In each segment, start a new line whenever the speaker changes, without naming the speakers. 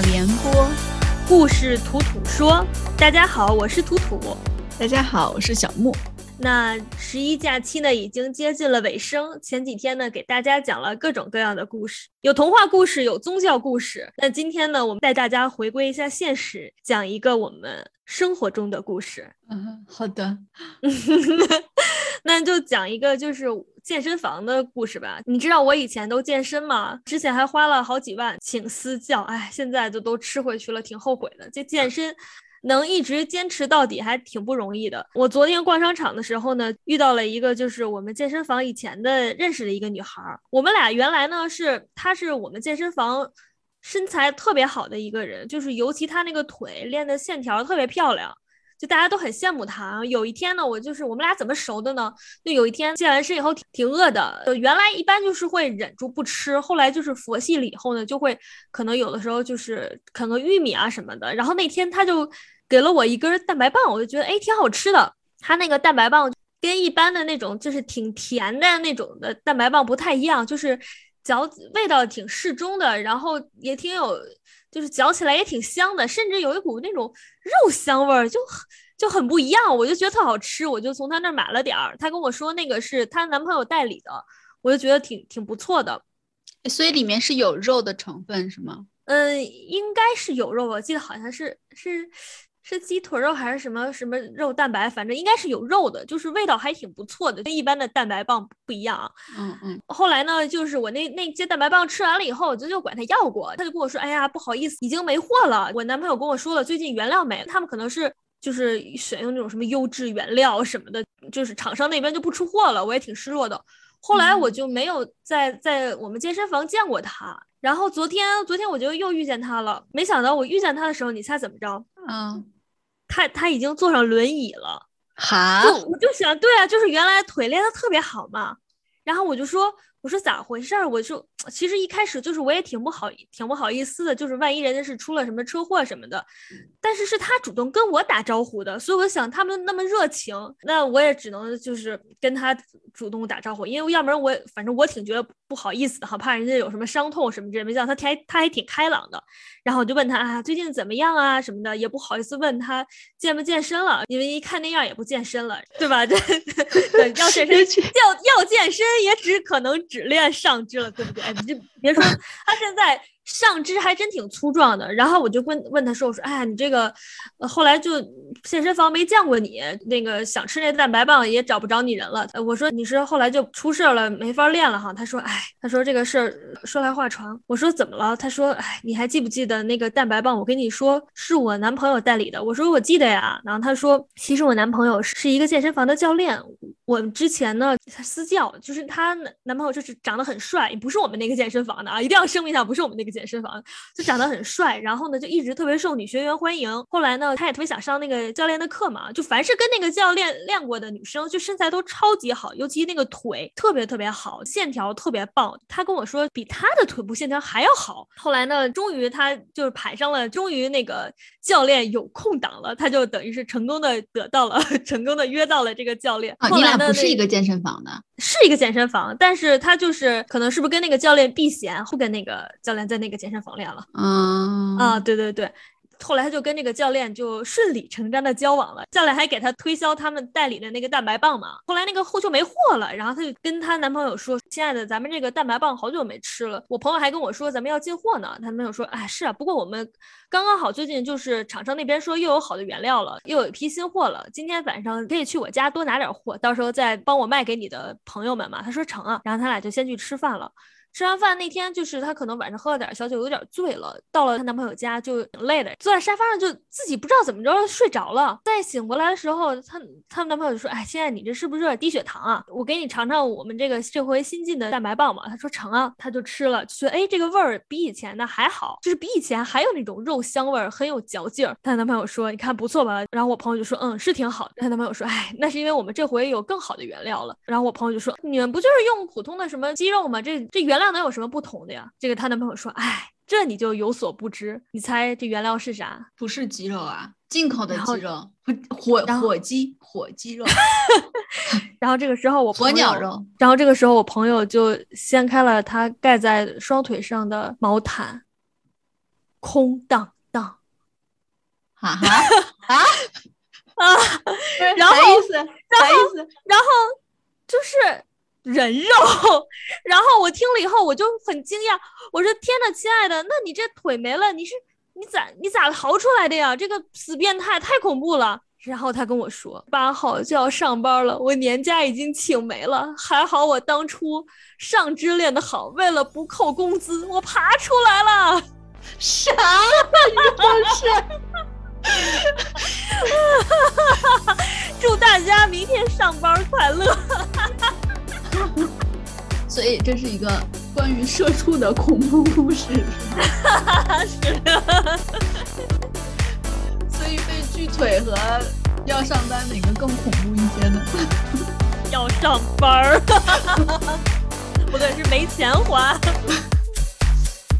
话联播，
故事土土说。大家好，我是图图。
大家好，我是小木。
那十一假期呢，已经接近了尾声。前几天呢，给大家讲了各种各样的故事，有童话故事，有宗教故事。那今天呢，我们带大家回归一下现实，讲一个我们生活中的故事。
嗯，好的。
那就讲一个就是健身房的故事吧。你知道我以前都健身吗？之前还花了好几万请私教，哎，现在就都吃回去了，挺后悔的。这健身。能一直坚持到底还挺不容易的。我昨天逛商场的时候呢，遇到了一个就是我们健身房以前的认识的一个女孩。我们俩原来呢是，她是我们健身房身材特别好的一个人，就是尤其她那个腿练的线条特别漂亮。就大家都很羡慕他。有一天呢，我就是我们俩怎么熟的呢？就有一天健完身以后挺挺饿的，原来一般就是会忍住不吃，后来就是佛系了以后呢，就会可能有的时候就是啃个玉米啊什么的。然后那天他就给了我一根蛋白棒，我就觉得哎挺好吃的。他那个蛋白棒跟一般的那种就是挺甜的那种的蛋白棒不太一样，就是嚼味道挺适中的，然后也挺有。就是嚼起来也挺香的，甚至有一股那种肉香味儿，就就很不一样。我就觉得特好吃，我就从他那儿买了点儿。他跟我说那个是她男朋友代理的，我就觉得挺挺不错的。
所以里面是有肉的成分是吗？
嗯，应该是有肉，我记得好像是是。是鸡腿肉还是什么什么肉蛋白？反正应该是有肉的，就是味道还挺不错的，跟一般的蛋白棒不一样。
嗯嗯。
后来呢，就是我那那些蛋白棒吃完了以后，我就就管他要过，他就跟我说：“哎呀，不好意思，已经没货了。”我男朋友跟我说了，最近原料没了，他们可能是就是选用那种什么优质原料什么的，就是厂商那边就不出货了。我也挺失落的。后来我就没有在在我们健身房见过他。然后昨天昨天我就又遇见他了，没想到我遇见他的时候，你猜怎么着？
嗯。
他他已经坐上轮椅了，
哈，
就我就想，对啊，就是原来腿练的特别好嘛，然后我就说。我说咋回事儿？我就其实一开始就是我也挺不好，挺不好意思的，就是万一人家是出了什么车祸什么的，但是是他主动跟我打招呼的，所以我想他们那么热情，那我也只能就是跟他主动打招呼，因为要不然我反正我挺觉得不好意思的哈，怕人家有什么伤痛什么之类。没想到他还他还挺开朗的，然后我就问他啊最近怎么样啊什么的，也不好意思问他健不健身了，因为一看那样也不健身了，对吧？这要健身要要健身也只可能。只练上肢了，对不对？哎你就别说 他现在。上肢还真挺粗壮的，然后我就问问他说：“我说，哎呀，你这个后来就健身房没见过你，那个想吃那蛋白棒也找不着你人了。”我说：“你是后来就出事了，没法练了哈？”他说：“哎，他说这个事儿说来话长。”我说：“怎么了？”他说：“哎，你还记不记得那个蛋白棒？我跟你说是我男朋友代理的。”我说：“我记得呀。”然后他说：“其实我男朋友是一个健身房的教练，我之前呢私教，就是她男朋友就是长得很帅，不是我们那个健身房的啊，一定要声明一下，不是我们那个健。”身房就长得很帅，然后呢就一直特别受女学员欢迎。后来呢，她也特别想上那个教练的课嘛，就凡是跟那个教练练过的女生，就身材都超级好，尤其那个腿特别特别好，线条特别棒。她跟我说比她的腿部线条还要好。后来呢，终于她就是排上了，终于那个教练有空档了，她就等于是成功的得到了，成功的约到了这个教练。
啊，你俩不是一个健身房的，
是一个健身房，但是他就是可能是不是跟那个教练避嫌，不跟那个教练在那。个健身房练了，
嗯
啊，对对对。后来他就跟这个教练就顺理成章的交往了，教练还给他推销他们代理的那个蛋白棒嘛。后来那个货就没货了，然后他就跟她男朋友说：“亲爱的，咱们这个蛋白棒好久没吃了。”我朋友还跟我说：“咱们要进货呢。”他男朋友说：“哎，是啊，不过我们刚刚好最近就是厂商那边说又有好的原料了，又有一批新货了。今天晚上可以去我家多拿点货，到时候再帮我卖给你的朋友们嘛。”他说成啊，然后他俩就先去吃饭了。吃完饭那天，就是她可能晚上喝了点小酒，有点醉了。到了她男朋友家就挺累的，坐在沙发上就自己不知道怎么着睡着了。再醒过来的时候，她她男朋友就说：“哎，亲爱的，你这是不是有点低血糖啊？我给你尝尝我们这个这回新进的蛋白棒嘛。”她说成啊，她就吃了，觉得哎这个味儿比以前的还好，就是比以前还有那种肉香味儿，很有嚼劲儿。她男朋友说：“你看不错吧？”然后我朋友就说：“嗯，是挺好。”她男朋友说：“哎，那是因为我们这回有更好的原料了。”然后我朋友就说：“你们不就是用普通的什么鸡肉吗？这这原料能有什么不同？”的呀，这个她男朋友说，哎，这你就有所不知，你猜这原料是啥？
不是鸡肉啊，进口的鸡肉，火火鸡，火鸡肉。
然后这个时候我
火鸟肉，
然后这个时候我朋友就掀开了他盖在双腿上的毛毯，空荡荡。
哈哈啊
啊！然后
啥意思？啥意思？
然后就是人肉。然后我听了以后，我就很惊讶。我说：“天呐，亲爱的，那你这腿没了，你是你咋你咋逃出来的呀？这个死变态太恐怖了。”然后他跟我说：“八号就要上班了，我年假已经请没了。还好我当初上肢练得好，为了不扣工资，我爬出来了。”
啥？你这是？
祝大家明天上班快乐！
所以这是一个关于社畜的恐怖故事，
是的。
所以被锯腿和要上班哪个更恐怖一些呢？
要上班，不对，是没钱花。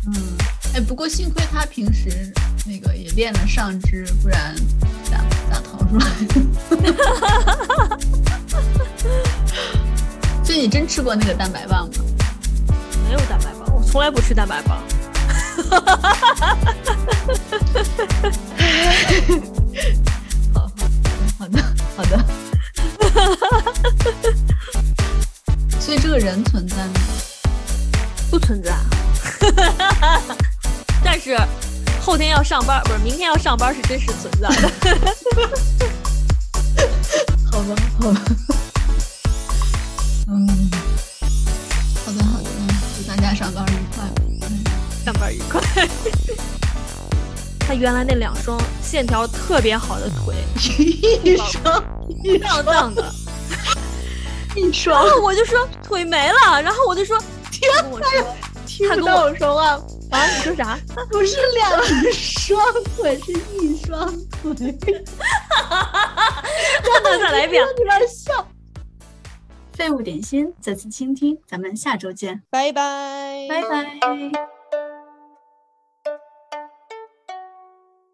嗯，哎，不过幸亏他平时那个也练了上肢，不然咋咋逃出来？所 以你真吃过那个蛋白棒吗？
没有蛋白棒，我从来不吃蛋白棒。
好好的好的。所以这个人存在吗？
不存在。但是后天要上班，不是明天要上班是真实存在的。
好吧，好吧。
他原来那两双线条特别好的腿，
一双
荡荡的，
一双。
然后我就说腿没了，然后我就说
天
哪，
他跟我说话
啊？你说啥？
不是两双腿，是一双腿。
真的，再来一遍。
在那笑。废物点心，再次倾听，咱们下周见，
拜拜，
拜拜。